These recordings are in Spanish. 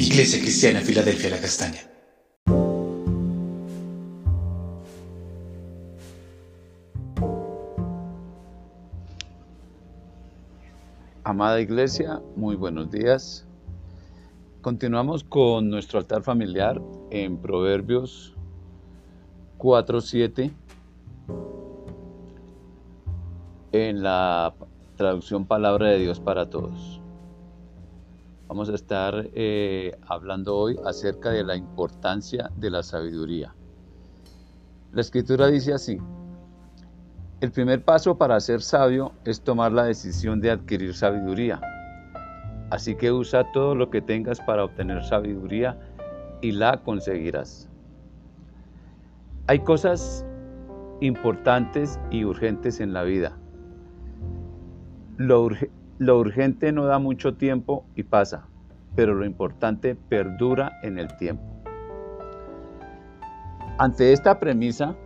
Iglesia Cristiana Filadelfia La Castaña. Amada Iglesia, muy buenos días. Continuamos con nuestro altar familiar en Proverbios 4.7 en la traducción Palabra de Dios para Todos. Vamos a estar eh, hablando hoy acerca de la importancia de la sabiduría. La escritura dice así, el primer paso para ser sabio es tomar la decisión de adquirir sabiduría. Así que usa todo lo que tengas para obtener sabiduría y la conseguirás. Hay cosas importantes y urgentes en la vida. Lo, urgente no da mucho tiempo y pasa, pero lo importante perdura en el tiempo. Ante esta premisa,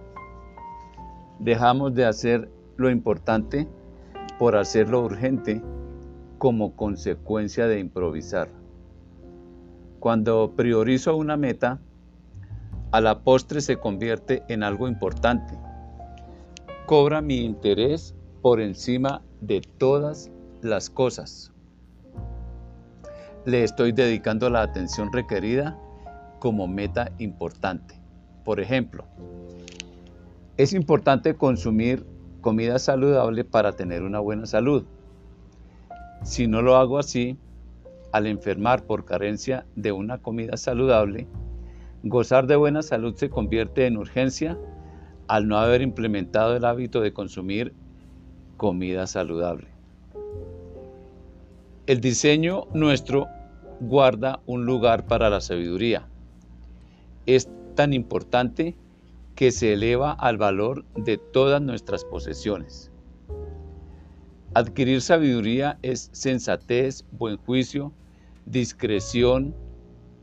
dejamos de hacer lo importante por hacer lo urgente como consecuencia de improvisar. Cuando priorizo una meta, a la postre se convierte en algo importante. Cobra mi interés por encima de todas las cosas. Le estoy dedicando la atención requerida como meta importante. Por ejemplo, es importante consumir comida saludable para tener una buena salud. Si no lo hago así, al enfermar por carencia de una comida saludable, gozar de buena salud se convierte en urgencia al no haber implementado el hábito de consumir comida saludable. El diseño nuestro guarda un lugar para la sabiduría. Es tan importante que se eleva al valor de todas nuestras posesiones. Adquirir sabiduría es sensatez, buen juicio, discreción,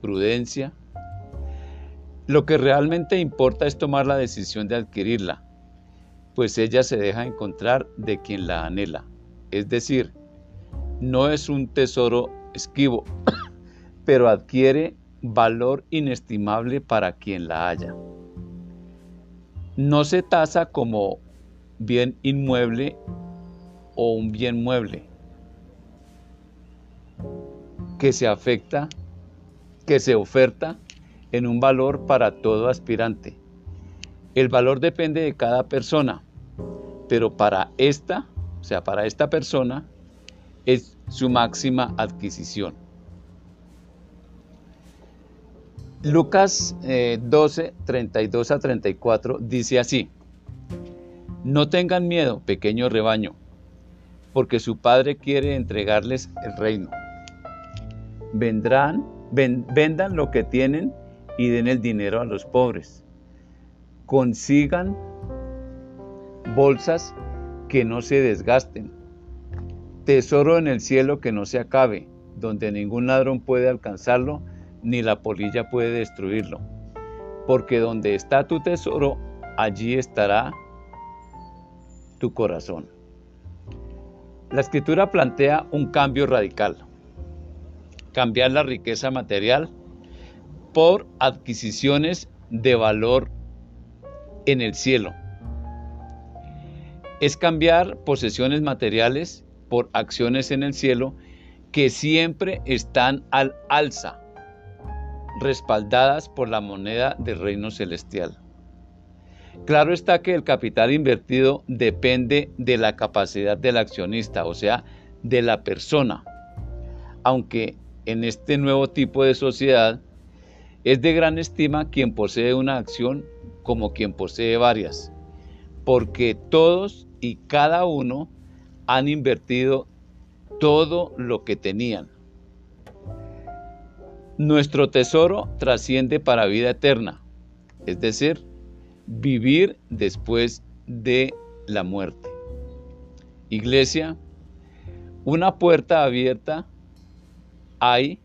prudencia. Lo que realmente importa es tomar la decisión de adquirirla, pues ella se deja encontrar de quien la anhela. Es decir, no es un tesoro esquivo, pero adquiere valor inestimable para quien la haya. No se tasa como bien inmueble o un bien mueble que se afecta, que se oferta en un valor para todo aspirante. El valor depende de cada persona, pero para esta, o sea, para esta persona, es su máxima adquisición. Lucas 12, 32 a 34 dice así, No tengan miedo, pequeño rebaño, porque su Padre quiere entregarles el reino. Vendrán, vendan lo que tienen y den el dinero a los pobres. Consigan bolsas que no se desgasten tesoro en el cielo que no se acabe, donde ningún ladrón puede alcanzarlo, ni la polilla puede destruirlo. Porque donde está tu tesoro, allí estará tu corazón. La escritura plantea un cambio radical. Cambiar la riqueza material por adquisiciones de valor en el cielo. Es cambiar posesiones materiales por acciones en el cielo que siempre están al alza, respaldadas por la moneda del reino celestial. Claro está que el capital invertido depende de la capacidad del accionista, o sea, de la persona, aunque en este nuevo tipo de sociedad es de gran estima quien posee una acción como quien posee varias, porque todos y cada uno han invertido todo lo que tenían. Nuestro tesoro trasciende para vida eterna, es decir, vivir después de la muerte. Iglesia, una puerta abierta hay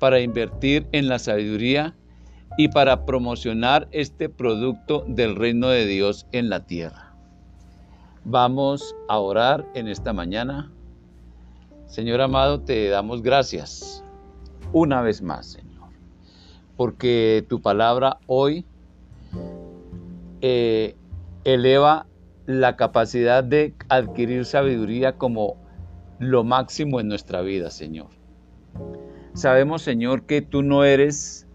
para invertir en la sabiduría y para promocionar este producto del reino de Dios en la tierra. Vamos a orar en esta mañana. Señor amado, te damos gracias una vez más, Señor. porque tu palabra hoy eh, eleva la capacidad de adquirir sabiduría como lo máximo en nuestra vida, Señor. Sabemos, Señor, que tú no eres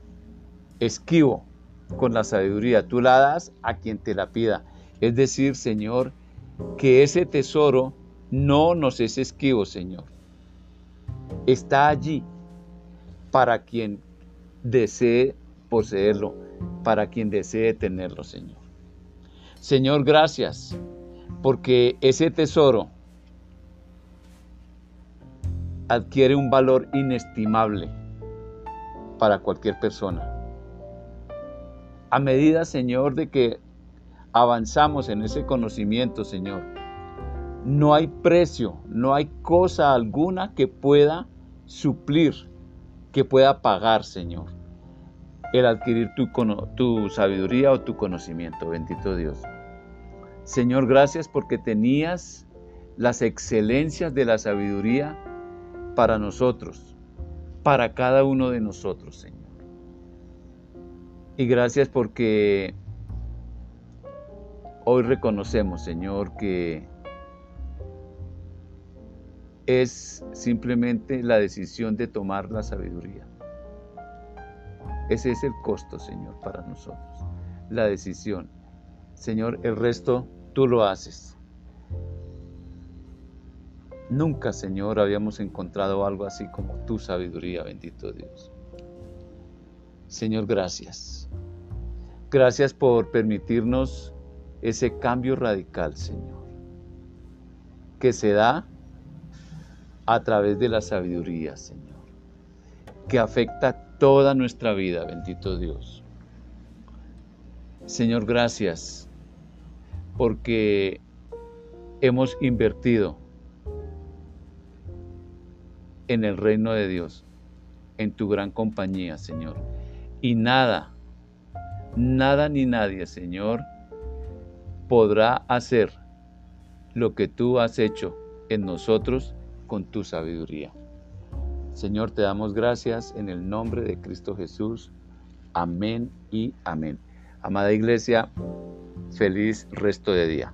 esquivo con la sabiduría, tú la das a quien te la pida. Es decir, Señor, que ese tesoro no nos es esquivo, Señor. Está allí para quien desee poseerlo, para quien desee tenerlo, Señor. Señor, gracias, porque ese tesoro adquiere un valor inestimable para cualquier persona. A medida, Señor, de que avanzamos en ese conocimiento, Señor, no hay precio, no hay cosa alguna que pueda suplir, que pueda pagar, Señor, el adquirir tu, sabiduría o tu conocimiento. Bendito Dios. Señor, gracias porque tenías las excelencias de la sabiduría para nosotros, para cada uno de nosotros, Señor. Y gracias porque hoy reconocemos, Señor, que es simplemente la decisión de tomar la sabiduría. Ese es el costo, Señor, para nosotros. La decisión. Señor, el resto tú lo haces. Nunca, Señor, habíamos encontrado algo así como tu sabiduría, bendito Dios. Señor, gracias. Gracias por permitirnos ese cambio radical, Señor, que se da a través de la sabiduría, Señor, que afecta toda nuestra vida, bendito Dios. Señor, gracias porque hemos invertido en el reino de Dios, en tu gran compañía, Señor. Y nada, nada ni nadie, Señor, podrá hacer lo que tú has hecho en nosotros con tu sabiduría. Señor, te damos gracias en el nombre de Cristo Jesús. Amén y amén. Amada iglesia, feliz resto de día.